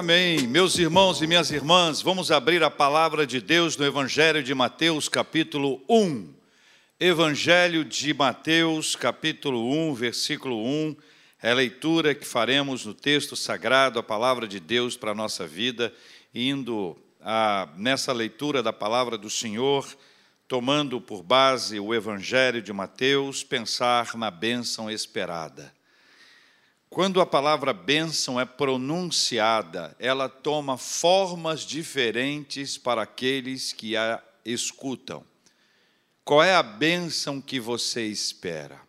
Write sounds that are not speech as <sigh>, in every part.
Amém. Meus irmãos e minhas irmãs, vamos abrir a palavra de Deus no Evangelho de Mateus, capítulo 1. Evangelho de Mateus, capítulo 1, versículo 1, é a leitura que faremos no texto sagrado, a palavra de Deus para a nossa vida, indo a, nessa leitura da palavra do Senhor, tomando por base o Evangelho de Mateus, pensar na bênção esperada. Quando a palavra bênção é pronunciada, ela toma formas diferentes para aqueles que a escutam. Qual é a bênção que você espera?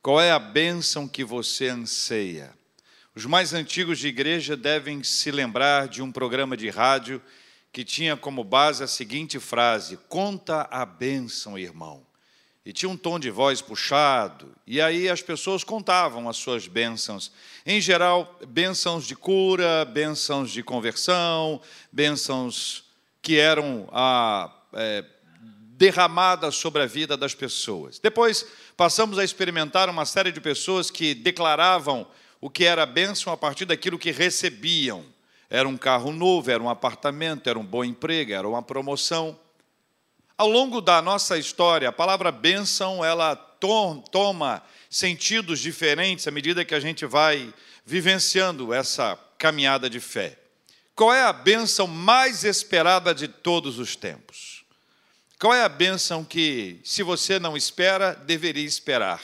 Qual é a bênção que você anseia? Os mais antigos de igreja devem se lembrar de um programa de rádio que tinha como base a seguinte frase: Conta a bênção, irmão e tinha um tom de voz puxado, e aí as pessoas contavam as suas bênçãos. Em geral, bênçãos de cura, bênçãos de conversão, bênçãos que eram ah, é, derramadas sobre a vida das pessoas. Depois passamos a experimentar uma série de pessoas que declaravam o que era bênção a partir daquilo que recebiam. Era um carro novo, era um apartamento, era um bom emprego, era uma promoção. Ao longo da nossa história, a palavra bênção ela toma sentidos diferentes à medida que a gente vai vivenciando essa caminhada de fé. Qual é a bênção mais esperada de todos os tempos? Qual é a bênção que, se você não espera, deveria esperar?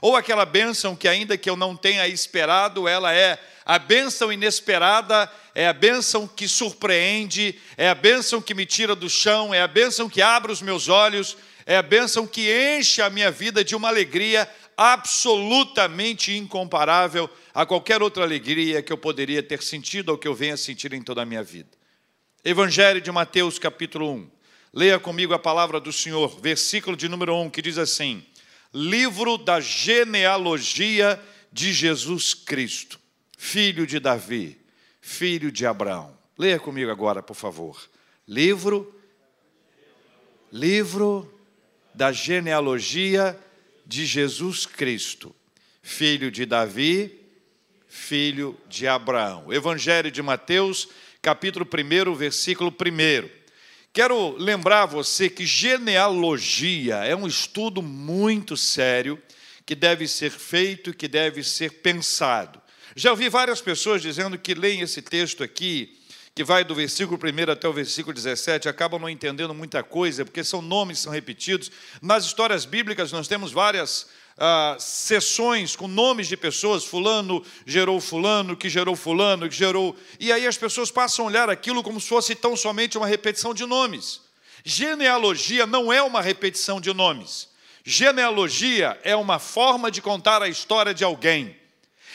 Ou aquela bênção que, ainda que eu não tenha esperado, ela é a bênção inesperada é a bênção que surpreende, é a bênção que me tira do chão, é a bênção que abre os meus olhos, é a bênção que enche a minha vida de uma alegria absolutamente incomparável a qualquer outra alegria que eu poderia ter sentido ou que eu venha sentir em toda a minha vida. Evangelho de Mateus, capítulo 1. Leia comigo a palavra do Senhor, versículo de número 1, que diz assim: Livro da genealogia de Jesus Cristo filho de Davi, filho de Abraão. Leia comigo agora, por favor. Livro Livro da genealogia de Jesus Cristo, filho de Davi, filho de Abraão. Evangelho de Mateus, capítulo 1, versículo 1. Quero lembrar você que genealogia é um estudo muito sério que deve ser feito e que deve ser pensado. Já ouvi várias pessoas dizendo que leem esse texto aqui, que vai do versículo 1 até o versículo 17, acabam não entendendo muita coisa, porque são nomes que são repetidos. Nas histórias bíblicas, nós temos várias ah, sessões com nomes de pessoas, fulano gerou fulano, que gerou fulano, que gerou. E aí as pessoas passam a olhar aquilo como se fosse tão somente uma repetição de nomes. Genealogia não é uma repetição de nomes. Genealogia é uma forma de contar a história de alguém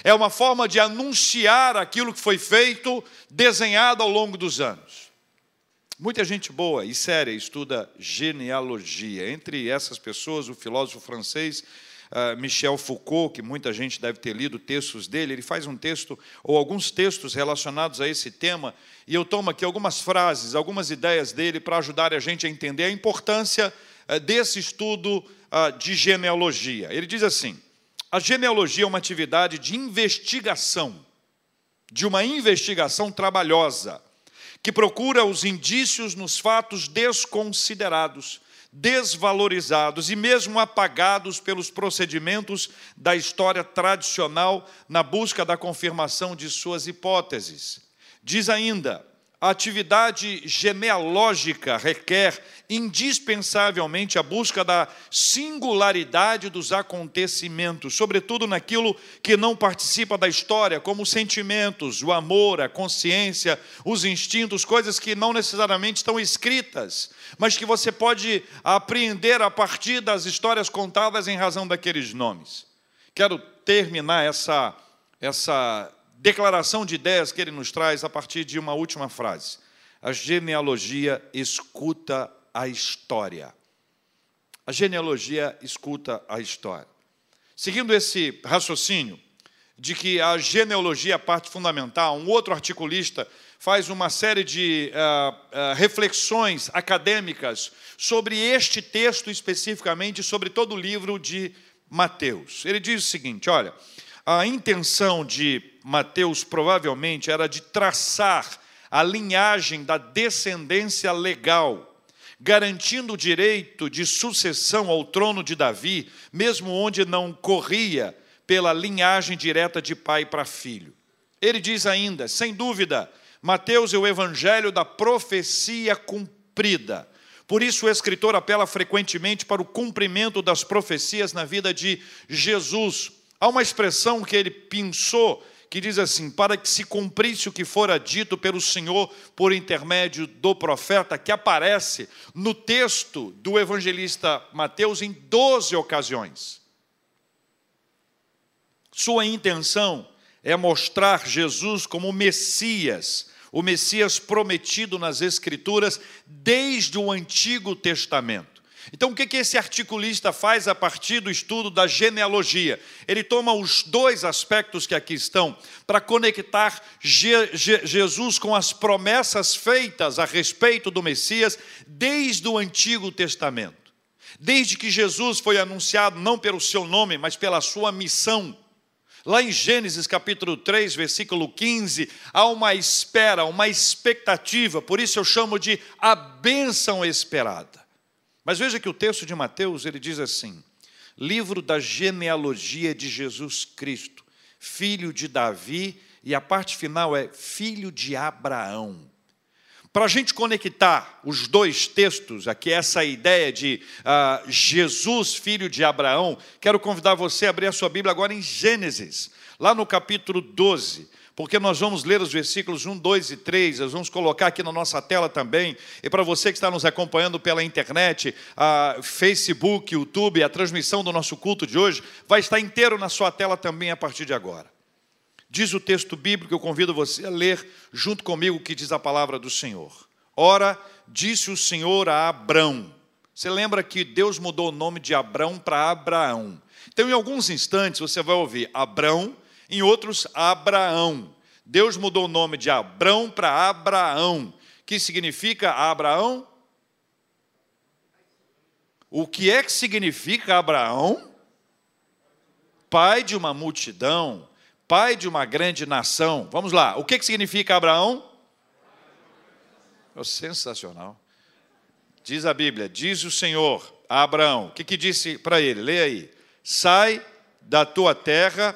é uma forma de anunciar aquilo que foi feito, desenhado ao longo dos anos. Muita gente boa e séria estuda genealogia. Entre essas pessoas, o filósofo francês Michel Foucault, que muita gente deve ter lido textos dele, ele faz um texto, ou alguns textos relacionados a esse tema, e eu tomo aqui algumas frases, algumas ideias dele para ajudar a gente a entender a importância uh, desse estudo uh, de genealogia. Ele diz assim: a genealogia é uma atividade de investigação, de uma investigação trabalhosa, que procura os indícios nos fatos desconsiderados, desvalorizados e mesmo apagados pelos procedimentos da história tradicional na busca da confirmação de suas hipóteses. Diz ainda: a atividade genealógica requer indispensavelmente a busca da singularidade dos acontecimentos, sobretudo naquilo que não participa da história, como os sentimentos, o amor, a consciência, os instintos, coisas que não necessariamente estão escritas, mas que você pode apreender a partir das histórias contadas em razão daqueles nomes. Quero terminar essa essa declaração de ideias que ele nos traz a partir de uma última frase. A genealogia escuta a história. A genealogia escuta a história. Seguindo esse raciocínio de que a genealogia é a parte fundamental, um outro articulista faz uma série de uh, uh, reflexões acadêmicas sobre este texto especificamente, sobre todo o livro de Mateus. Ele diz o seguinte: olha, a intenção de Mateus provavelmente era de traçar a linhagem da descendência legal, garantindo o direito de sucessão ao trono de Davi, mesmo onde não corria pela linhagem direta de pai para filho. Ele diz ainda, sem dúvida, Mateus é o evangelho da profecia cumprida. Por isso, o escritor apela frequentemente para o cumprimento das profecias na vida de Jesus. Há uma expressão que ele pensou que diz assim: para que se cumprisse o que fora dito pelo Senhor por intermédio do profeta, que aparece no texto do evangelista Mateus em 12 ocasiões. Sua intenção é mostrar Jesus como Messias, o Messias prometido nas Escrituras desde o Antigo Testamento. Então, o que, esse articulista faz a partir do estudo da genealogia? Ele toma os dois aspectos que aqui estão para conectar Je Je Jesus com as promessas feitas a respeito do Messias desde o Antigo Testamento. Desde que Jesus foi anunciado não pelo seu nome, mas pela sua missão Lá em Gênesis capítulo 3, versículo 15, há uma espera, uma expectativa, por isso eu chamo de a bênção esperada. Mas veja que o texto de Mateus, ele diz assim: livro da genealogia de Jesus Cristo, filho de Davi, e a parte final é filho de Abraão. Para a gente conectar os dois textos, aqui essa ideia de uh, Jesus, filho de Abraão, quero convidar você a abrir a sua Bíblia agora em Gênesis, lá no capítulo 12, porque nós vamos ler os versículos 1, 2 e 3, nós vamos colocar aqui na nossa tela também, e para você que está nos acompanhando pela internet, Facebook, YouTube, a transmissão do nosso culto de hoje, vai estar inteiro na sua tela também a partir de agora. Diz o texto bíblico, eu convido você a ler junto comigo o que diz a palavra do Senhor. Ora, disse o Senhor a Abrão. Você lembra que Deus mudou o nome de Abrão para Abraão. Então, em alguns instantes, você vai ouvir Abrão, em outros, Abraão. Deus mudou o nome de Abrão para Abraão, que significa Abraão. O que é que significa Abraão? Pai de uma multidão pai de uma grande nação. Vamos lá, o que, que significa Abraão? Oh, sensacional. Diz a Bíblia, diz o Senhor a Abraão, o que, que disse para ele? Leia aí. Sai da tua terra,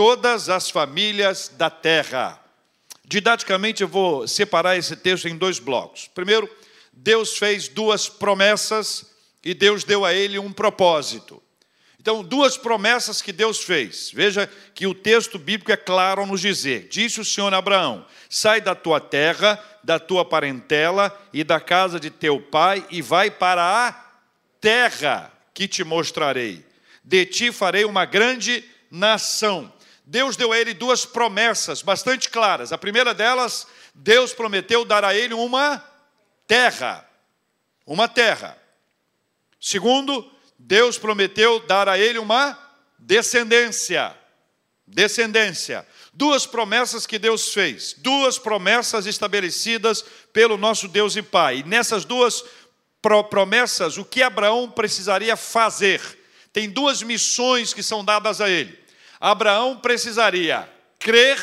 todas as famílias da terra. Didaticamente, eu vou separar esse texto em dois blocos. Primeiro, Deus fez duas promessas e Deus deu a ele um propósito. Então, duas promessas que Deus fez. Veja que o texto bíblico é claro ao nos dizer: Disse o Senhor a Abraão: Sai da tua terra, da tua parentela e da casa de teu pai, e vai para a terra que te mostrarei. De ti farei uma grande nação. Deus deu a ele duas promessas bastante claras. A primeira delas, Deus prometeu dar a ele uma terra. Uma terra. Segundo, Deus prometeu dar a ele uma descendência. Descendência. Duas promessas que Deus fez, duas promessas estabelecidas pelo nosso Deus e Pai. E nessas duas promessas, o que Abraão precisaria fazer? Tem duas missões que são dadas a ele. Abraão precisaria crer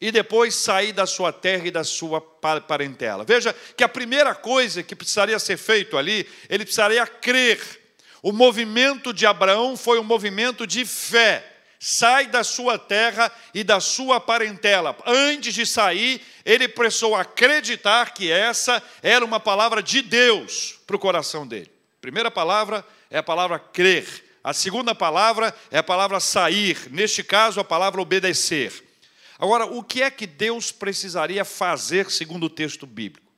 e depois sair da sua terra e da sua parentela. Veja que a primeira coisa que precisaria ser feito ali, ele precisaria crer o movimento de Abraão foi um movimento de fé. Sai da sua terra e da sua parentela. Antes de sair, ele precisou acreditar que essa era uma palavra de Deus para o coração dele. A primeira palavra é a palavra crer. A segunda palavra é a palavra sair. Neste caso, a palavra obedecer. Agora, o que é que Deus precisaria fazer segundo o texto bíblico?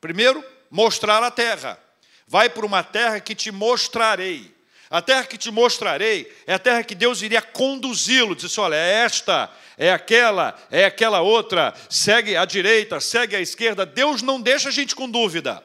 Primeiro, mostrar a terra vai para uma terra que te mostrarei. A terra que te mostrarei é a terra que Deus iria conduzi-lo. Disse: olha, é esta, é aquela, é aquela outra, segue à direita, segue à esquerda. Deus não deixa a gente com dúvida.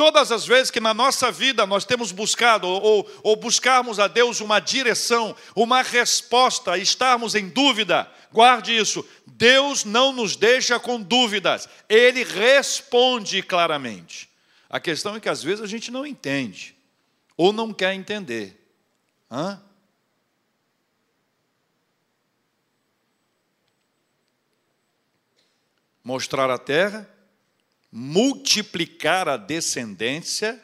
Todas as vezes que na nossa vida nós temos buscado ou, ou buscarmos a Deus uma direção, uma resposta, estarmos em dúvida, guarde isso: Deus não nos deixa com dúvidas, Ele responde claramente. A questão é que às vezes a gente não entende ou não quer entender. Hã? Mostrar a terra, multiplicar a descendência,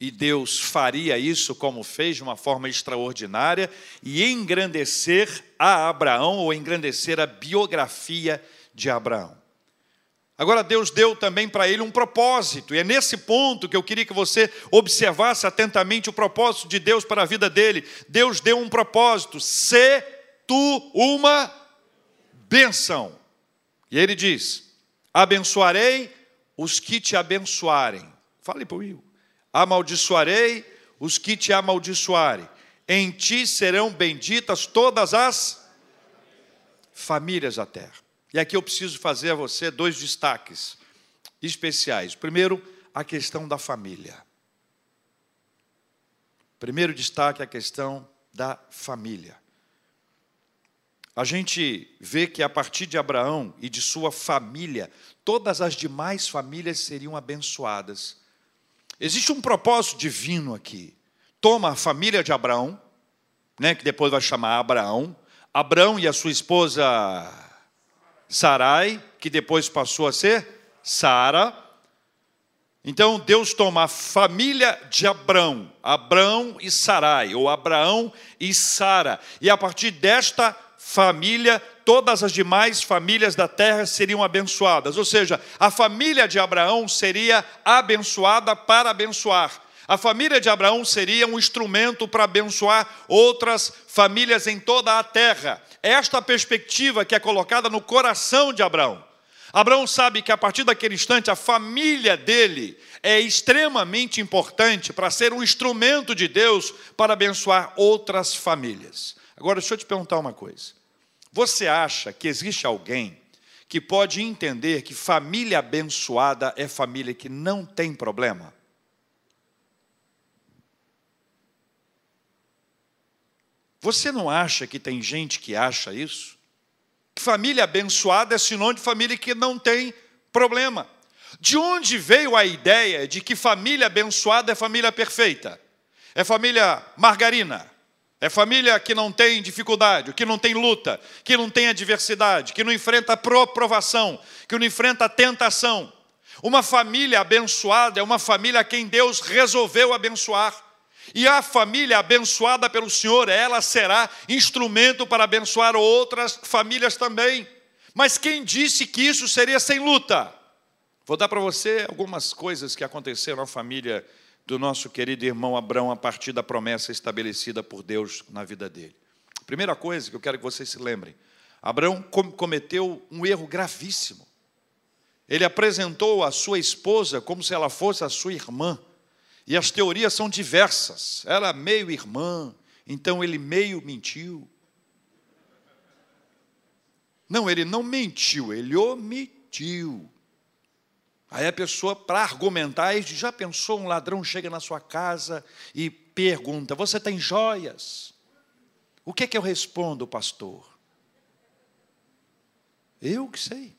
e Deus faria isso como fez de uma forma extraordinária, e engrandecer a Abraão, ou engrandecer a biografia de Abraão. Agora, Deus deu também para ele um propósito, e é nesse ponto que eu queria que você observasse atentamente o propósito de Deus para a vida dele. Deus deu um propósito: se tu uma bênção. E ele diz: abençoarei os que te abençoarem. Fale para o Will. Amaldiçoarei os que te amaldiçoarem. Em ti serão benditas todas as famílias da terra. E aqui eu preciso fazer a você dois destaques especiais. Primeiro, a questão da família. Primeiro destaque é a questão da família. A gente vê que a partir de Abraão e de sua família, todas as demais famílias seriam abençoadas. Existe um propósito divino aqui. Toma a família de Abraão, né, que depois vai chamar Abraão, Abraão e a sua esposa Sarai, que depois passou a ser Sara. Então Deus toma a família de Abrão, Abrão e Sarai, ou Abraão e Sara, e a partir desta família, todas as demais famílias da terra seriam abençoadas. Ou seja, a família de Abraão seria abençoada para abençoar. A família de Abraão seria um instrumento para abençoar outras famílias em toda a terra. Esta perspectiva que é colocada no coração de Abraão. Abraão sabe que a partir daquele instante a família dele é extremamente importante para ser um instrumento de Deus para abençoar outras famílias. Agora, deixa eu te perguntar uma coisa. Você acha que existe alguém que pode entender que família abençoada é família que não tem problema? Você não acha que tem gente que acha isso? Que família abençoada é sinônimo de família que não tem problema. De onde veio a ideia de que família abençoada é família perfeita? É família margarina? É família que não tem dificuldade, que não tem luta, que não tem adversidade, que não enfrenta provação, que não enfrenta tentação. Uma família abençoada é uma família a quem Deus resolveu abençoar. E a família abençoada pelo Senhor, ela será instrumento para abençoar outras famílias também. Mas quem disse que isso seria sem luta? Vou dar para você algumas coisas que aconteceram na família do nosso querido irmão Abraão a partir da promessa estabelecida por Deus na vida dele. Primeira coisa que eu quero que vocês se lembrem: Abraão cometeu um erro gravíssimo. Ele apresentou a sua esposa como se ela fosse a sua irmã. E as teorias são diversas. Era meio irmã, então ele meio mentiu. Não, ele não mentiu, ele omitiu. Aí a pessoa, para argumentar, já pensou um ladrão chega na sua casa e pergunta: Você tem joias? O que é que eu respondo, pastor? Eu que sei.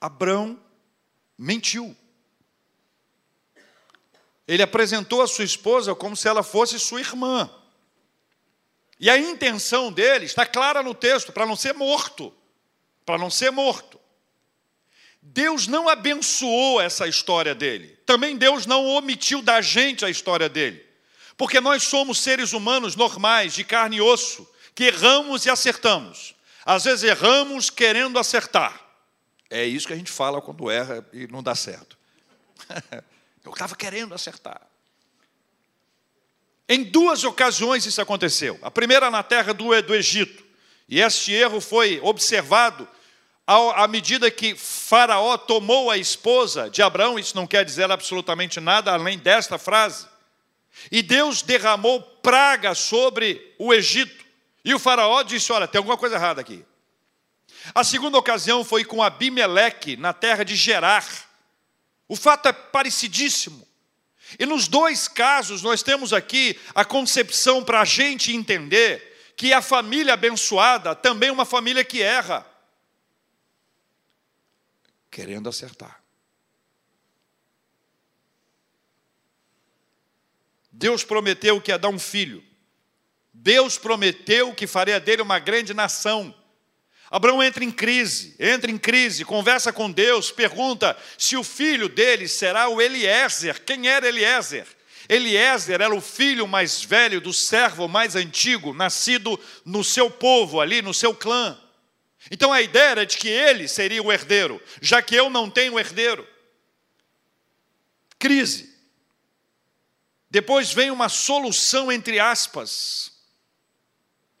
Abrão mentiu. Ele apresentou a sua esposa como se ela fosse sua irmã. E a intenção dele está clara no texto, para não ser morto. Para não ser morto. Deus não abençoou essa história dele. Também Deus não omitiu da gente a história dele. Porque nós somos seres humanos normais, de carne e osso, que erramos e acertamos. Às vezes erramos querendo acertar. É isso que a gente fala quando erra e não dá certo. <laughs> Eu estava querendo acertar. Em duas ocasiões isso aconteceu. A primeira na terra do, Egito. E este erro foi observado à medida que Faraó tomou a esposa de Abraão, isso não quer dizer absolutamente nada além desta frase. E Deus derramou praga sobre o Egito. E o Faraó disse: Olha, tem alguma coisa errada aqui. A segunda ocasião foi com Abimeleque, na terra de Gerar. O fato é parecidíssimo. E nos dois casos, nós temos aqui a concepção para a gente entender que a família abençoada também é uma família que erra, querendo acertar. Deus prometeu que ia dar um filho. Deus prometeu que faria dele uma grande nação. Abraão entra em crise, entra em crise, conversa com Deus, pergunta se o filho dele será o Eliezer. Quem era Eliezer? Eliezer era o filho mais velho do servo mais antigo, nascido no seu povo, ali no seu clã. Então a ideia era de que ele seria o herdeiro, já que eu não tenho herdeiro. Crise. Depois vem uma solução entre aspas.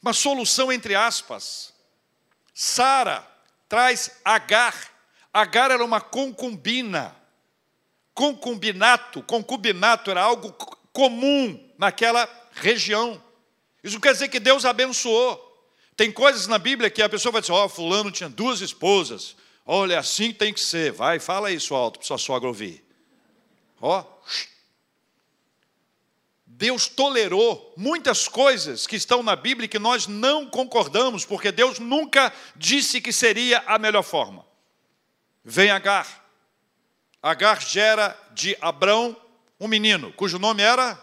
Uma solução entre aspas. Sara traz Agar. Agar era uma concubina. Concubinato, concubinato era algo comum naquela região. Isso quer dizer que Deus abençoou. Tem coisas na Bíblia que a pessoa vai dizer: Ó, oh, Fulano tinha duas esposas. Olha, é assim tem que ser. Vai, fala isso alto para sua sogra ouvir. Ó, oh, Deus tolerou muitas coisas que estão na Bíblia que nós não concordamos, porque Deus nunca disse que seria a melhor forma. Vem Agar. Agar gera de Abrão um menino, cujo nome era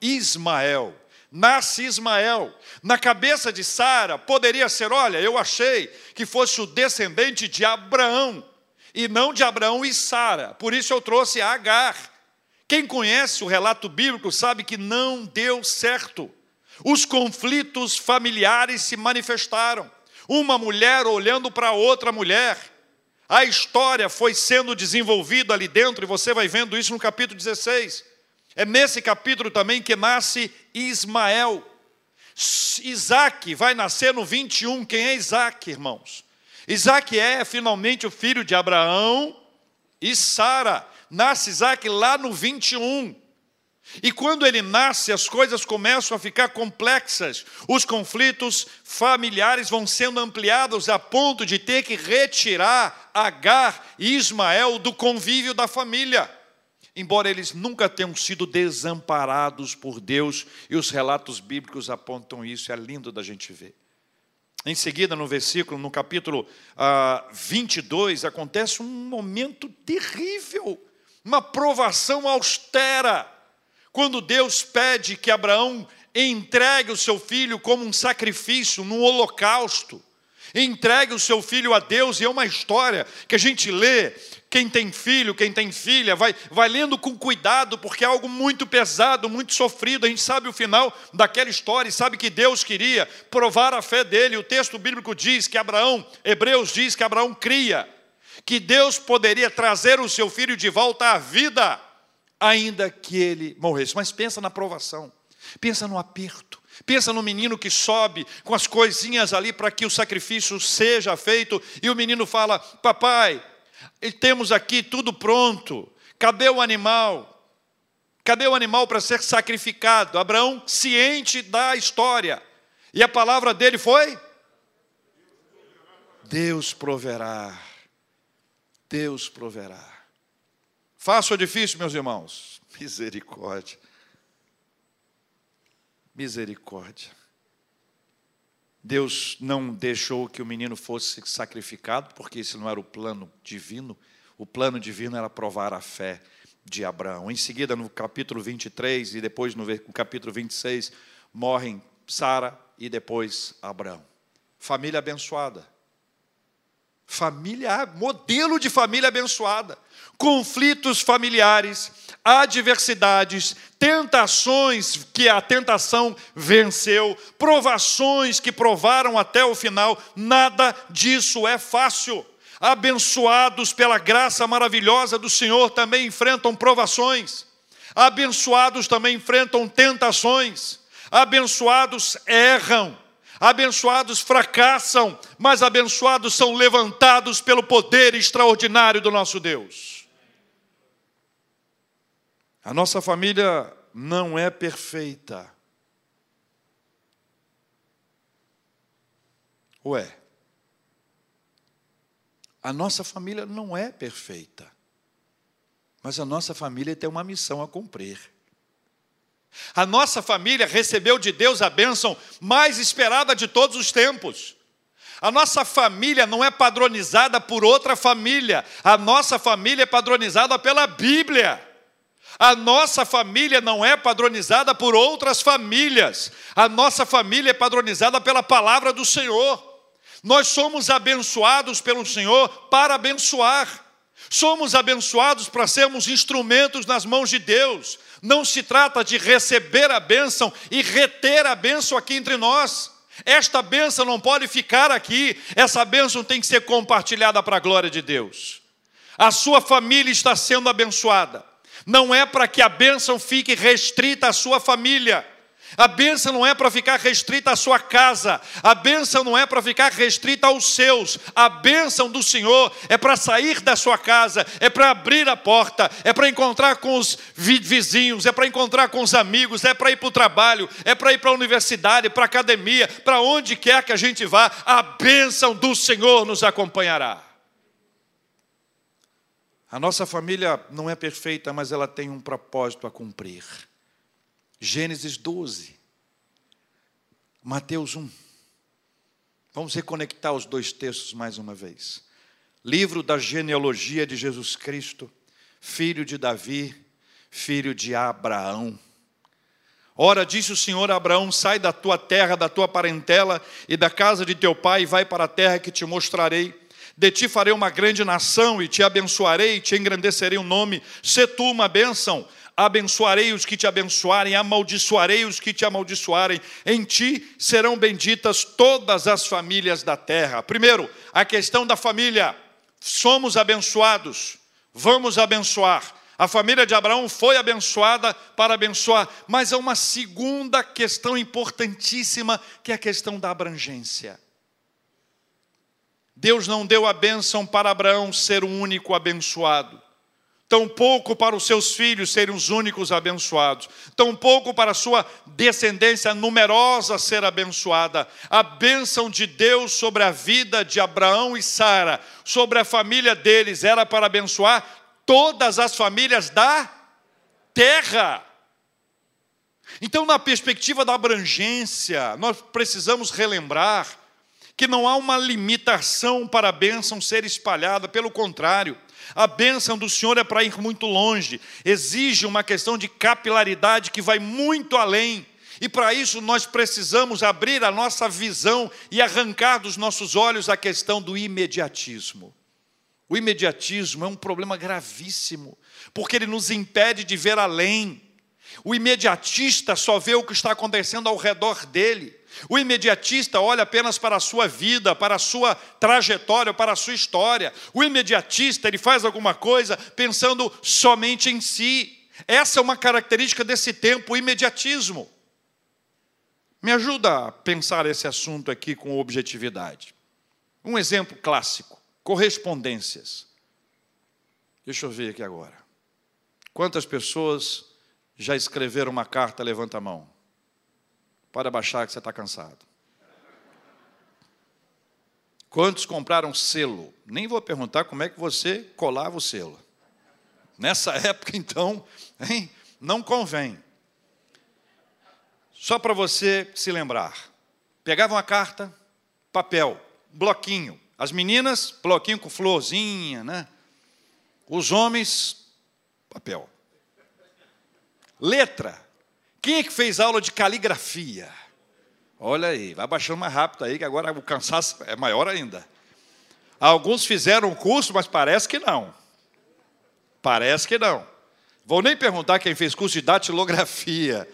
Ismael. Nasce Ismael. Na cabeça de Sara poderia ser: olha, eu achei que fosse o descendente de Abraão, e não de Abraão e Sara. Por isso eu trouxe Agar. Quem conhece o relato bíblico sabe que não deu certo. Os conflitos familiares se manifestaram. Uma mulher olhando para outra mulher. A história foi sendo desenvolvida ali dentro, e você vai vendo isso no capítulo 16. É nesse capítulo também que nasce Ismael. Isaac vai nascer no 21. Quem é Isaac, irmãos? Isaac é finalmente o filho de Abraão e Sara nasce Isaac lá no 21. E quando ele nasce, as coisas começam a ficar complexas. Os conflitos familiares vão sendo ampliados a ponto de ter que retirar Agar e Ismael do convívio da família. Embora eles nunca tenham sido desamparados por Deus, e os relatos bíblicos apontam isso, é lindo da gente ver. Em seguida, no versículo, no capítulo ah, 22, acontece um momento terrível uma provação austera, quando Deus pede que Abraão entregue o seu filho como um sacrifício, num holocausto, entregue o seu filho a Deus, e é uma história que a gente lê, quem tem filho, quem tem filha, vai, vai lendo com cuidado, porque é algo muito pesado, muito sofrido. A gente sabe o final daquela história e sabe que Deus queria provar a fé dele. O texto bíblico diz que Abraão, Hebreus diz que Abraão cria que Deus poderia trazer o seu filho de volta à vida, ainda que ele morresse. Mas pensa na provação, pensa no aperto, pensa no menino que sobe com as coisinhas ali para que o sacrifício seja feito, e o menino fala: Papai, temos aqui tudo pronto, cadê o animal? Cadê o animal para ser sacrificado? Abraão, ciente da história, e a palavra dele foi: Deus proverá. Deus proverá. Fácil ou difícil, meus irmãos? Misericórdia. Misericórdia. Deus não deixou que o menino fosse sacrificado, porque esse não era o plano divino. O plano divino era provar a fé de Abraão. Em seguida, no capítulo 23 e depois no capítulo 26, morrem Sara e depois Abraão. Família abençoada família, modelo de família abençoada. Conflitos familiares, adversidades, tentações que a tentação venceu, provações que provaram até o final, nada disso é fácil. Abençoados pela graça maravilhosa do Senhor também enfrentam provações. Abençoados também enfrentam tentações. Abençoados erram Abençoados fracassam, mas abençoados são levantados pelo poder extraordinário do nosso Deus. A nossa família não é perfeita. Ué, a nossa família não é perfeita, mas a nossa família tem uma missão a cumprir. A nossa família recebeu de Deus a bênção mais esperada de todos os tempos. A nossa família não é padronizada por outra família, a nossa família é padronizada pela Bíblia. A nossa família não é padronizada por outras famílias, a nossa família é padronizada pela palavra do Senhor. Nós somos abençoados pelo Senhor para abençoar. Somos abençoados para sermos instrumentos nas mãos de Deus. Não se trata de receber a bênção e reter a bênção aqui entre nós. Esta bênção não pode ficar aqui, essa bênção tem que ser compartilhada para a glória de Deus. A sua família está sendo abençoada. Não é para que a bênção fique restrita à sua família. A bênção não é para ficar restrita à sua casa, a bênção não é para ficar restrita aos seus, a bênção do Senhor é para sair da sua casa, é para abrir a porta, é para encontrar com os vizinhos, é para encontrar com os amigos, é para ir para o trabalho, é para ir para a universidade, para a academia, para onde quer que a gente vá, a bênção do Senhor nos acompanhará. A nossa família não é perfeita, mas ela tem um propósito a cumprir. Gênesis 12, Mateus 1. Vamos reconectar os dois textos mais uma vez. Livro da genealogia de Jesus Cristo, filho de Davi, filho de Abraão. Ora, disse o Senhor a Abraão: Sai da tua terra, da tua parentela e da casa de teu pai, e vai para a terra que te mostrarei. De ti farei uma grande nação, e te abençoarei, e te engrandecerei o nome. Se tu uma bênção abençoarei os que te abençoarem, amaldiçoarei os que te amaldiçoarem. Em ti serão benditas todas as famílias da terra. Primeiro, a questão da família. Somos abençoados, vamos abençoar. A família de Abraão foi abençoada para abençoar, mas há uma segunda questão importantíssima, que é a questão da abrangência. Deus não deu a bênção para Abraão ser o único abençoado tampouco para os seus filhos serem os únicos abençoados, tampouco para a sua descendência numerosa ser abençoada. A bênção de Deus sobre a vida de Abraão e Sara, sobre a família deles, era para abençoar todas as famílias da terra. Então, na perspectiva da abrangência, nós precisamos relembrar que não há uma limitação para a bênção ser espalhada, pelo contrário, a bênção do Senhor é para ir muito longe, exige uma questão de capilaridade que vai muito além. E para isso nós precisamos abrir a nossa visão e arrancar dos nossos olhos a questão do imediatismo. O imediatismo é um problema gravíssimo, porque ele nos impede de ver além. O imediatista só vê o que está acontecendo ao redor dele. O imediatista olha apenas para a sua vida, para a sua trajetória, para a sua história. O imediatista, ele faz alguma coisa pensando somente em si. Essa é uma característica desse tempo, o imediatismo. Me ajuda a pensar esse assunto aqui com objetividade. Um exemplo clássico: correspondências. Deixa eu ver aqui agora. Quantas pessoas já escreveram uma carta? Levanta a mão. Pode abaixar que você está cansado. Quantos compraram selo? Nem vou perguntar como é que você colava o selo. Nessa época, então, hein? não convém. Só para você se lembrar. Pegava uma carta, papel, bloquinho. As meninas, bloquinho com florzinha, né? Os homens, papel. Letra, quem é que fez aula de caligrafia? Olha aí, vai baixando mais rápido aí, que agora o cansaço é maior ainda. Alguns fizeram o curso, mas parece que não. Parece que não. Vou nem perguntar quem fez curso de datilografia,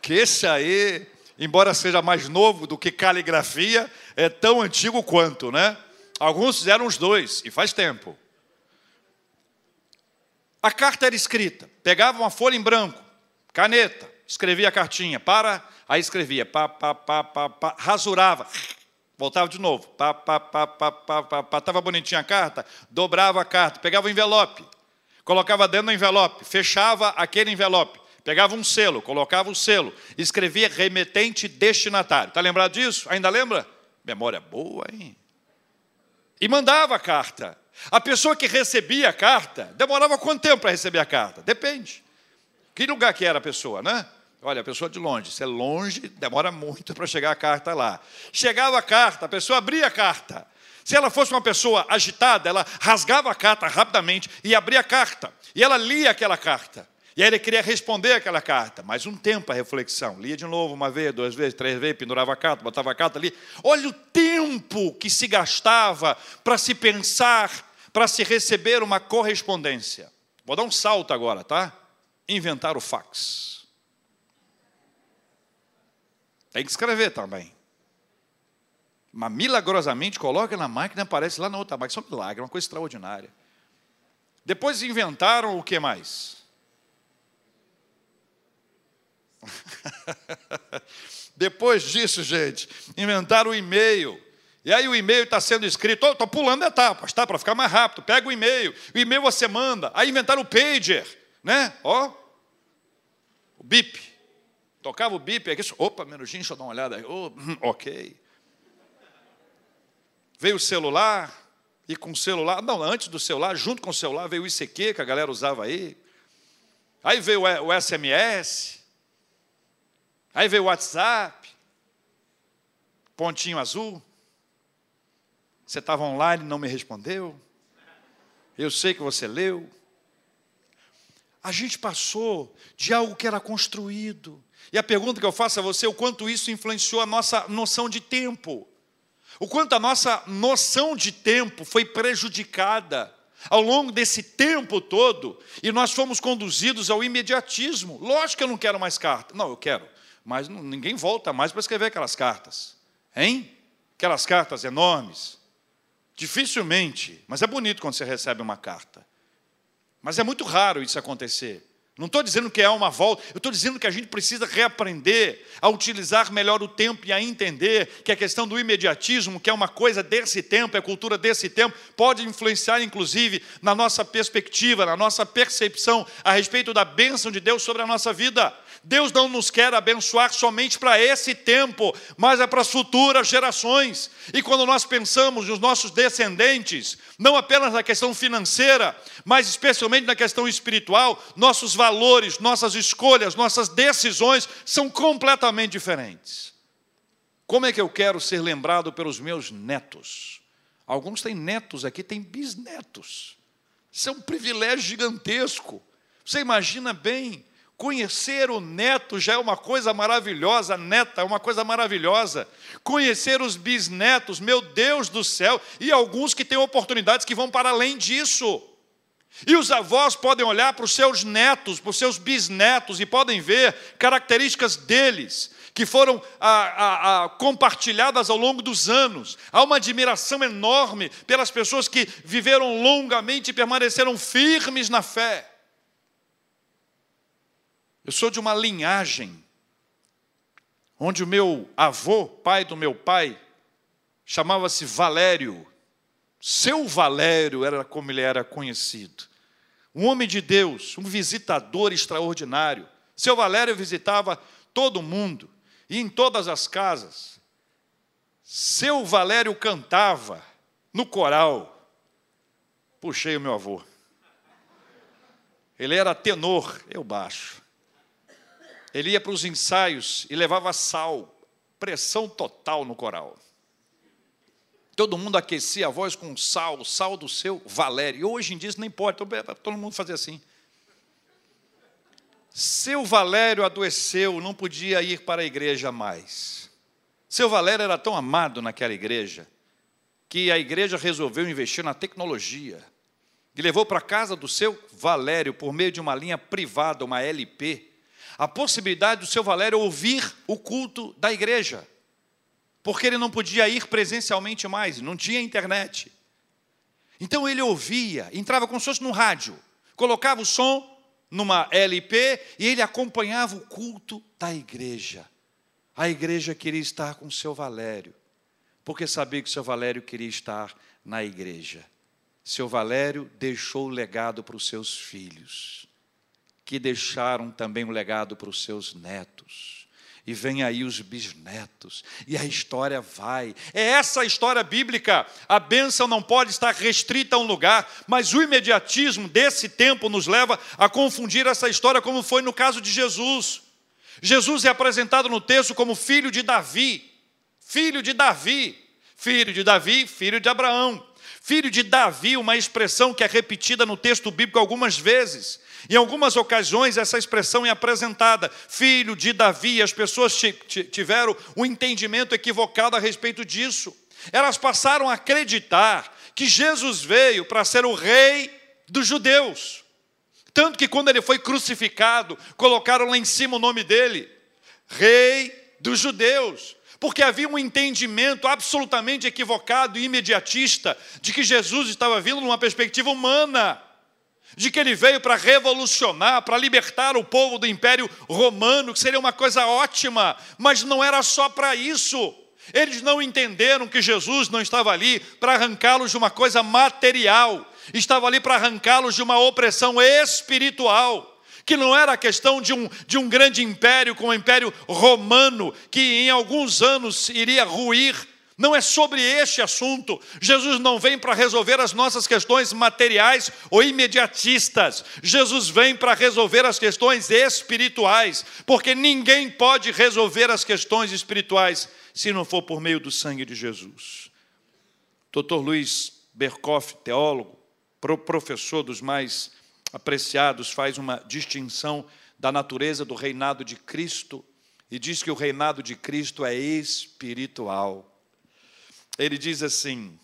que esse aí, embora seja mais novo do que caligrafia, é tão antigo quanto, né? Alguns fizeram os dois, e faz tempo. A carta era escrita, pegava uma folha em branco, caneta, escrevia a cartinha, para, aí escrevia, pá, pá, pá, pá, pá, rasurava, voltava de novo, pá, pá, pá, pá, pá, pá, pá, estava bonitinha a carta, dobrava a carta, pegava o envelope, colocava dentro do envelope, fechava aquele envelope, pegava um selo, colocava o selo, escrevia remetente destinatário. Está lembrado disso? Ainda lembra? Memória boa, hein? E mandava a carta. A pessoa que recebia a carta, demorava quanto tempo para receber a carta? Depende. Que lugar que era a pessoa, né? Olha, a pessoa de longe. Se é longe, demora muito para chegar a carta lá. Chegava a carta, a pessoa abria a carta. Se ela fosse uma pessoa agitada, ela rasgava a carta rapidamente e abria a carta. E ela lia aquela carta. E aí ele queria responder aquela carta, mais um tempo a reflexão. Lia de novo, uma vez, duas vezes, três vezes, pendurava a carta, botava a carta ali. Olha o tempo que se gastava para se pensar, para se receber uma correspondência. Vou dar um salto agora, tá? Inventar o fax. Tem que escrever também. Mas milagrosamente coloca na máquina, aparece lá na outra máquina. Isso é um milagre, é uma coisa extraordinária. Depois inventaram o que mais? <laughs> Depois disso, gente, inventaram o e-mail. E aí o e-mail está sendo escrito, estou oh, pulando etapas, tá? Para ficar mais rápido. Pega o e-mail, o e-mail você manda. Aí inventaram o pager, né? Ó, o bip. Tocava o bip, aqui, opa, minutinho, deixa eu dar uma olhada aí. Oh, ok. Veio o celular, e com o celular, não, antes do celular, junto com o celular, veio o ICQ, que a galera usava aí. Aí veio o SMS. Aí veio o WhatsApp, pontinho azul. Você estava online e não me respondeu. Eu sei que você leu. A gente passou de algo que era construído. E a pergunta que eu faço a você é o quanto isso influenciou a nossa noção de tempo. O quanto a nossa noção de tempo foi prejudicada ao longo desse tempo todo e nós fomos conduzidos ao imediatismo. Lógico que eu não quero mais carta. Não, eu quero mas ninguém volta mais para escrever aquelas cartas, hein? Aquelas cartas enormes. Dificilmente, mas é bonito quando você recebe uma carta. Mas é muito raro isso acontecer. Não estou dizendo que é uma volta, eu estou dizendo que a gente precisa reaprender a utilizar melhor o tempo e a entender que a questão do imediatismo, que é uma coisa desse tempo, é cultura desse tempo, pode influenciar, inclusive, na nossa perspectiva, na nossa percepção a respeito da bênção de Deus sobre a nossa vida. Deus não nos quer abençoar somente para esse tempo, mas é para as futuras gerações. E quando nós pensamos nos nossos descendentes, não apenas na questão financeira, mas especialmente na questão espiritual, nossos valores, nossas escolhas, nossas decisões são completamente diferentes. Como é que eu quero ser lembrado pelos meus netos? Alguns têm netos aqui, têm bisnetos. Isso é um privilégio gigantesco. Você imagina bem Conhecer o neto já é uma coisa maravilhosa, neta é uma coisa maravilhosa. Conhecer os bisnetos, meu Deus do céu, e alguns que têm oportunidades que vão para além disso. E os avós podem olhar para os seus netos, para os seus bisnetos, e podem ver características deles, que foram a, a, a, compartilhadas ao longo dos anos. Há uma admiração enorme pelas pessoas que viveram longamente e permaneceram firmes na fé. Eu sou de uma linhagem onde o meu avô, pai do meu pai, chamava-se Valério. Seu Valério era como ele era conhecido. Um homem de Deus, um visitador extraordinário. Seu Valério visitava todo mundo e em todas as casas. Seu Valério cantava no coral. Puxei o meu avô. Ele era tenor, eu baixo. Ele ia para os ensaios e levava sal, pressão total no coral. Todo mundo aquecia a voz com sal, sal do seu Valério. E hoje em dia isso nem pode, todo mundo fazia assim. Seu Valério adoeceu, não podia ir para a igreja mais. Seu Valério era tão amado naquela igreja que a igreja resolveu investir na tecnologia e levou para casa do seu Valério, por meio de uma linha privada, uma LP, a possibilidade do seu Valério ouvir o culto da igreja, porque ele não podia ir presencialmente mais, não tinha internet. Então ele ouvia, entrava como se fosse no rádio, colocava o som numa LP e ele acompanhava o culto da igreja. A igreja queria estar com o seu Valério, porque sabia que o seu Valério queria estar na igreja. Seu Valério deixou o legado para os seus filhos, que deixaram também o legado para os seus netos e vem aí os bisnetos, e a história vai. É essa a história bíblica. A bênção não pode estar restrita a um lugar, mas o imediatismo desse tempo nos leva a confundir essa história, como foi no caso de Jesus. Jesus é apresentado no texto como filho de Davi, filho de Davi, filho de Davi, filho de Abraão. Filho de Davi, uma expressão que é repetida no texto bíblico algumas vezes. Em algumas ocasiões, essa expressão é apresentada, filho de Davi, as pessoas tiveram um entendimento equivocado a respeito disso. Elas passaram a acreditar que Jesus veio para ser o rei dos judeus. Tanto que quando ele foi crucificado, colocaram lá em cima o nome dele, Rei dos Judeus porque havia um entendimento absolutamente equivocado e imediatista de que Jesus estava vindo numa perspectiva humana de que ele veio para revolucionar, para libertar o povo do Império Romano, que seria uma coisa ótima, mas não era só para isso. Eles não entenderam que Jesus não estava ali para arrancá-los de uma coisa material, estava ali para arrancá-los de uma opressão espiritual que não era a questão de um, de um grande império como o Império Romano, que em alguns anos iria ruir não é sobre este assunto. Jesus não vem para resolver as nossas questões materiais ou imediatistas. Jesus vem para resolver as questões espirituais, porque ninguém pode resolver as questões espirituais se não for por meio do sangue de Jesus. Dr. Luiz Berkoff, teólogo, professor dos mais apreciados, faz uma distinção da natureza do reinado de Cristo e diz que o reinado de Cristo é espiritual ele diz assim: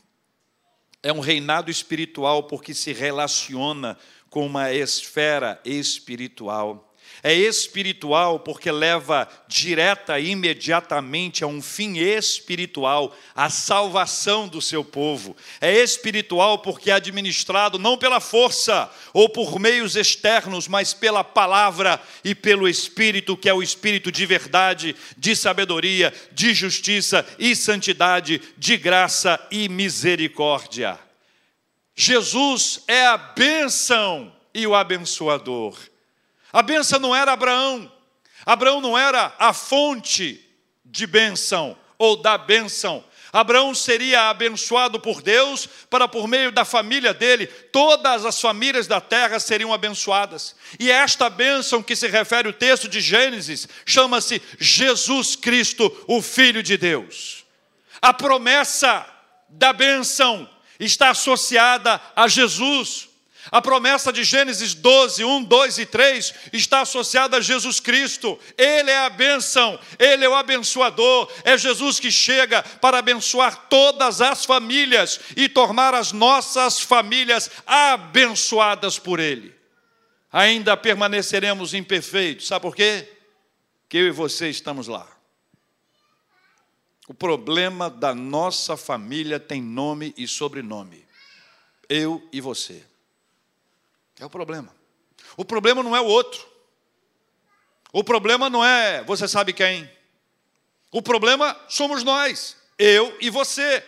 é um reinado espiritual porque se relaciona com uma esfera espiritual. É espiritual porque leva direta e imediatamente a um fim espiritual, a salvação do seu povo. É espiritual porque é administrado não pela força ou por meios externos, mas pela palavra e pelo Espírito, que é o Espírito de verdade, de sabedoria, de justiça e santidade, de graça e misericórdia. Jesus é a bênção e o abençoador. A benção não era Abraão. Abraão não era a fonte de bênção ou da bênção. Abraão seria abençoado por Deus para, por meio da família dele, todas as famílias da terra seriam abençoadas. E esta bênção que se refere o texto de Gênesis chama-se Jesus Cristo, o Filho de Deus. A promessa da bênção está associada a Jesus. A promessa de Gênesis 12, 1, 2 e 3 está associada a Jesus Cristo. Ele é a bênção, ele é o abençoador. É Jesus que chega para abençoar todas as famílias e tornar as nossas famílias abençoadas por ele. Ainda permaneceremos imperfeitos, sabe por quê? Que eu e você estamos lá. O problema da nossa família tem nome e sobrenome. Eu e você. É o problema. O problema não é o outro. O problema não é você sabe quem. O problema somos nós, eu e você.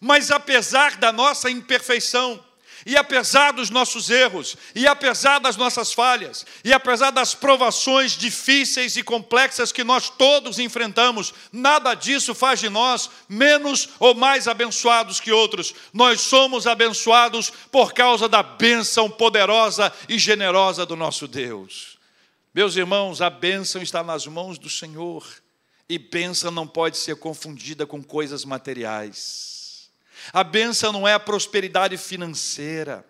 Mas apesar da nossa imperfeição, e apesar dos nossos erros, e apesar das nossas falhas, e apesar das provações difíceis e complexas que nós todos enfrentamos, nada disso faz de nós menos ou mais abençoados que outros. Nós somos abençoados por causa da bênção poderosa e generosa do nosso Deus. Meus irmãos, a bênção está nas mãos do Senhor, e bênção não pode ser confundida com coisas materiais. A bênção não é a prosperidade financeira.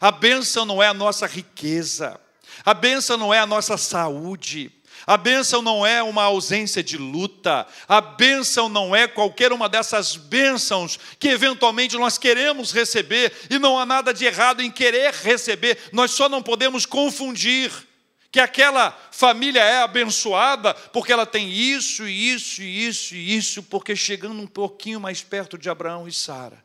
A bênção não é a nossa riqueza. A bênção não é a nossa saúde. A bênção não é uma ausência de luta. A bênção não é qualquer uma dessas bênçãos que eventualmente nós queremos receber, e não há nada de errado em querer receber, nós só não podemos confundir que aquela família é abençoada porque ela tem isso, isso, isso e isso, porque chegando um pouquinho mais perto de Abraão e Sara,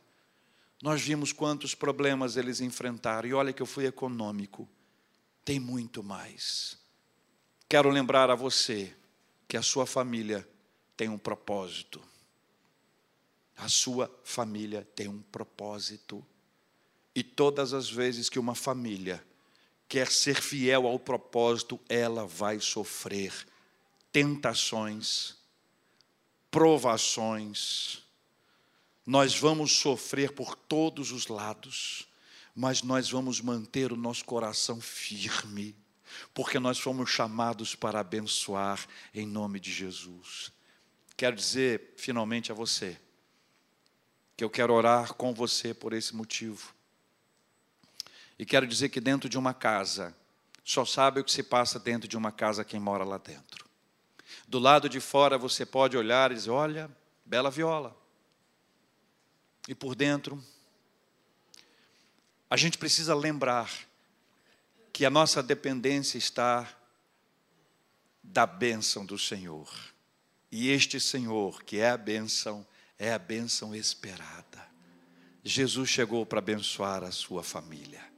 nós vimos quantos problemas eles enfrentaram. E olha que eu fui econômico. tem muito mais. Quero lembrar a você que a sua família tem um propósito. A sua família tem um propósito. E todas as vezes que uma família quer ser fiel ao propósito, ela vai sofrer tentações, provações. Nós vamos sofrer por todos os lados, mas nós vamos manter o nosso coração firme, porque nós fomos chamados para abençoar em nome de Jesus. Quero dizer finalmente a você que eu quero orar com você por esse motivo. E quero dizer que dentro de uma casa, só sabe o que se passa dentro de uma casa quem mora lá dentro. Do lado de fora você pode olhar e dizer: olha, bela viola. E por dentro, a gente precisa lembrar que a nossa dependência está da bênção do Senhor. E este Senhor, que é a bênção, é a bênção esperada. Jesus chegou para abençoar a sua família.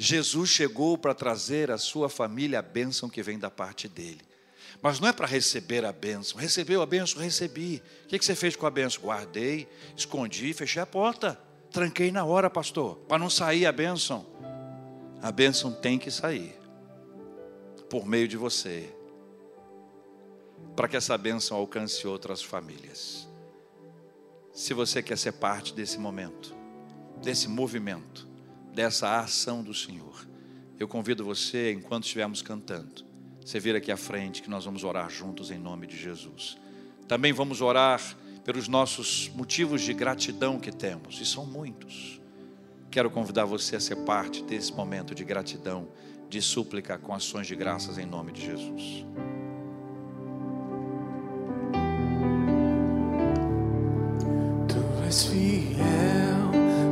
Jesus chegou para trazer à sua família a bênção que vem da parte dele. Mas não é para receber a bênção. Recebeu a bênção? Recebi. O que você fez com a bênção? Guardei, escondi, fechei a porta. Tranquei na hora, pastor, para não sair a bênção. A bênção tem que sair por meio de você, para que essa bênção alcance outras famílias. Se você quer ser parte desse momento, desse movimento, dessa ação do Senhor, eu convido você, enquanto estivermos cantando, você vir aqui à frente que nós vamos orar juntos em nome de Jesus. Também vamos orar pelos nossos motivos de gratidão que temos, e são muitos. Quero convidar você a ser parte desse momento de gratidão, de súplica com ações de graças em nome de Jesus. Tu és fiel,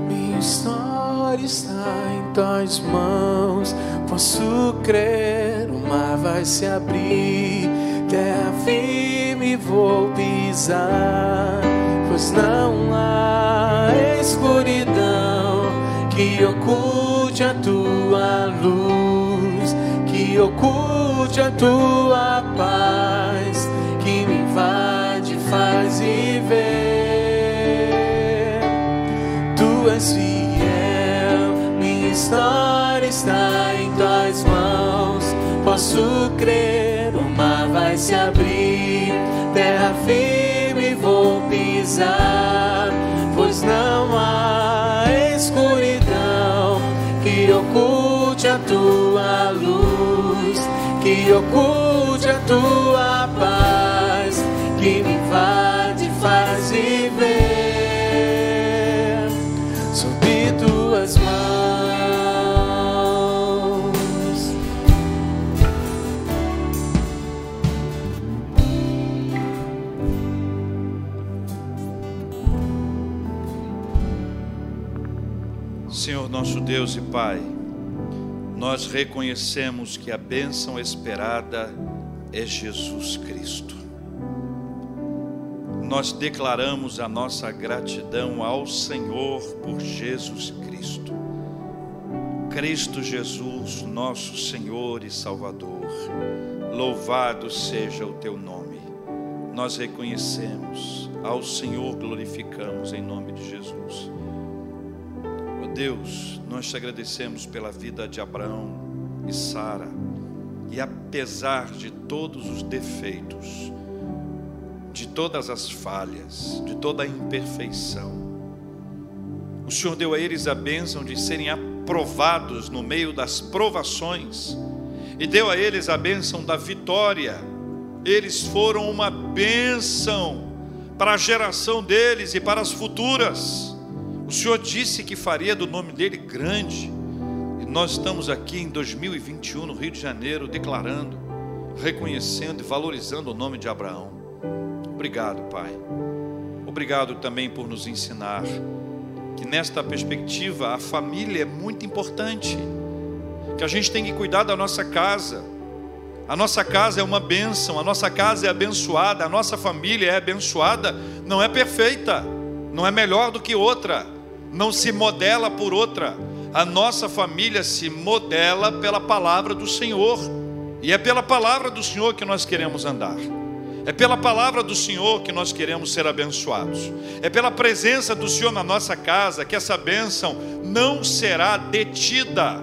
minha história está em tuas mãos. Posso crer, o mar vai se abrir, terra firme vou pisar, pois não há escuridão que oculte a tua luz, que oculte a tua paz, que me invade, faz viver. Tu és história está em tuas mãos. Posso crer, o mar vai se abrir, terra firme vou pisar, pois não há escuridão que oculte a tua luz, que oculte a tua paz, Deus e Pai, nós reconhecemos que a bênção esperada é Jesus Cristo. Nós declaramos a nossa gratidão ao Senhor por Jesus Cristo. Cristo Jesus, nosso Senhor e Salvador, louvado seja o teu nome. Nós reconhecemos, ao Senhor glorificamos em nome de Jesus. Deus, nós te agradecemos pela vida de Abraão e Sara, e apesar de todos os defeitos, de todas as falhas, de toda a imperfeição, o Senhor deu a eles a bênção de serem aprovados no meio das provações, e deu a eles a bênção da vitória. Eles foram uma bênção para a geração deles e para as futuras. O Senhor disse que faria do nome dele grande. E nós estamos aqui em 2021, no Rio de Janeiro, declarando, reconhecendo e valorizando o nome de Abraão. Obrigado, Pai. Obrigado também por nos ensinar que nesta perspectiva a família é muito importante. Que a gente tem que cuidar da nossa casa. A nossa casa é uma bênção, a nossa casa é abençoada, a nossa família é abençoada, não é perfeita, não é melhor do que outra, não se modela por outra. A nossa família se modela pela palavra do Senhor, e é pela palavra do Senhor que nós queremos andar. É pela palavra do Senhor que nós queremos ser abençoados. É pela presença do Senhor na nossa casa que essa bênção não será detida,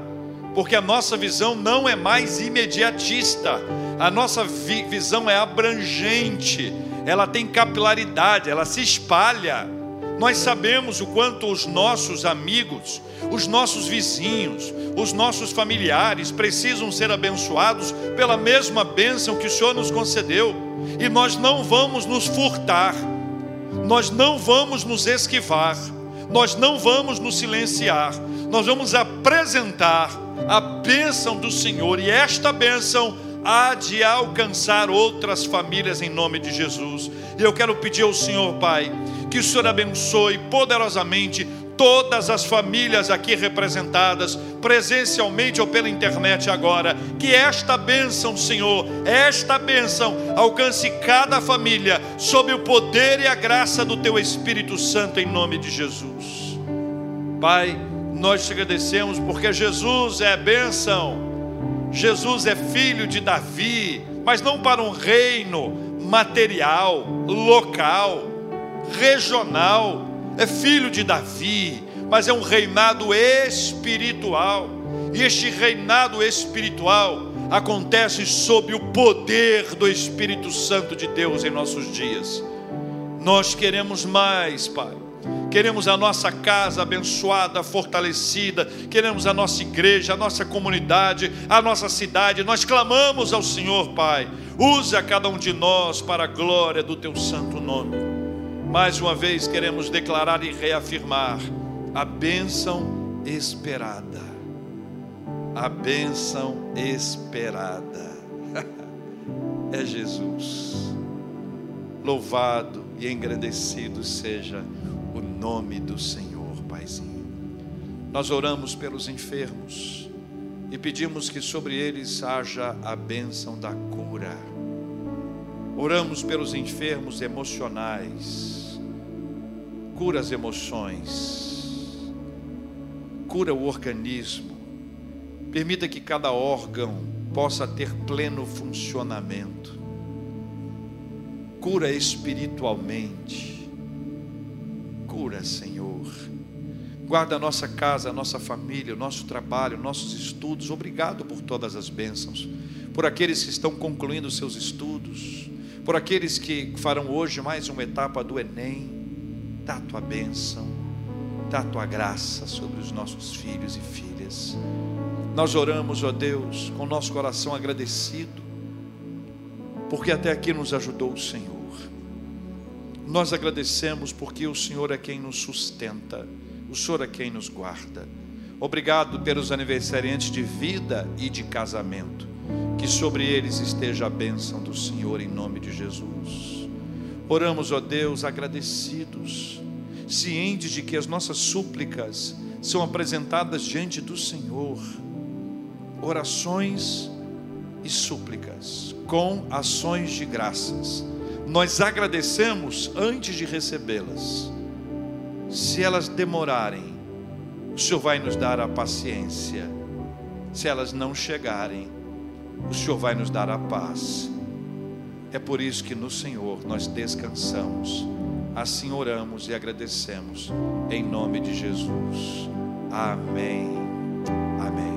porque a nossa visão não é mais imediatista, a nossa vi visão é abrangente, ela tem capilaridade, ela se espalha. Nós sabemos o quanto os nossos amigos, os nossos vizinhos, os nossos familiares precisam ser abençoados pela mesma bênção que o Senhor nos concedeu, e nós não vamos nos furtar, nós não vamos nos esquivar, nós não vamos nos silenciar, nós vamos apresentar a bênção do Senhor, e esta bênção há de alcançar outras famílias em nome de Jesus. E eu quero pedir ao Senhor, Pai, que o Senhor abençoe poderosamente todas as famílias aqui representadas, presencialmente ou pela internet agora, que esta bênção, Senhor, esta bênção alcance cada família sob o poder e a graça do Teu Espírito Santo em nome de Jesus. Pai, nós te agradecemos porque Jesus é bênção. Jesus é filho de Davi, mas não para um reino material, local, regional. É filho de Davi, mas é um reinado espiritual. E este reinado espiritual acontece sob o poder do Espírito Santo de Deus em nossos dias. Nós queremos mais, Pai queremos a nossa casa abençoada, fortalecida, queremos a nossa igreja, a nossa comunidade, a nossa cidade. Nós clamamos ao Senhor, Pai, usa cada um de nós para a glória do teu santo nome. Mais uma vez queremos declarar e reafirmar a bênção esperada. A bênção esperada <laughs> é Jesus. Louvado e engrandecido seja o nome do Senhor, Paizinho. Nós oramos pelos enfermos e pedimos que sobre eles haja a bênção da cura. Oramos pelos enfermos emocionais, cura as emoções, cura o organismo, permita que cada órgão possa ter pleno funcionamento, cura espiritualmente, cura, Senhor. Guarda a nossa casa, a nossa família, o nosso trabalho, nossos estudos. Obrigado por todas as bênçãos. Por aqueles que estão concluindo seus estudos. Por aqueles que farão hoje mais uma etapa do Enem. Dá a tua bênção. Dá a tua graça sobre os nossos filhos e filhas. Nós oramos, ó Deus, com nosso coração agradecido, porque até aqui nos ajudou o Senhor. Nós agradecemos porque o Senhor é quem nos sustenta, o Senhor é quem nos guarda. Obrigado pelos aniversariantes de vida e de casamento. Que sobre eles esteja a bênção do Senhor em nome de Jesus. Oramos, ó Deus, agradecidos, cientes de que as nossas súplicas são apresentadas diante do Senhor. Orações e súplicas com ações de graças nós agradecemos antes de recebê-las. Se elas demorarem, o Senhor vai nos dar a paciência. Se elas não chegarem, o Senhor vai nos dar a paz. É por isso que no Senhor nós descansamos, assim oramos e agradecemos, em nome de Jesus. Amém. Amém.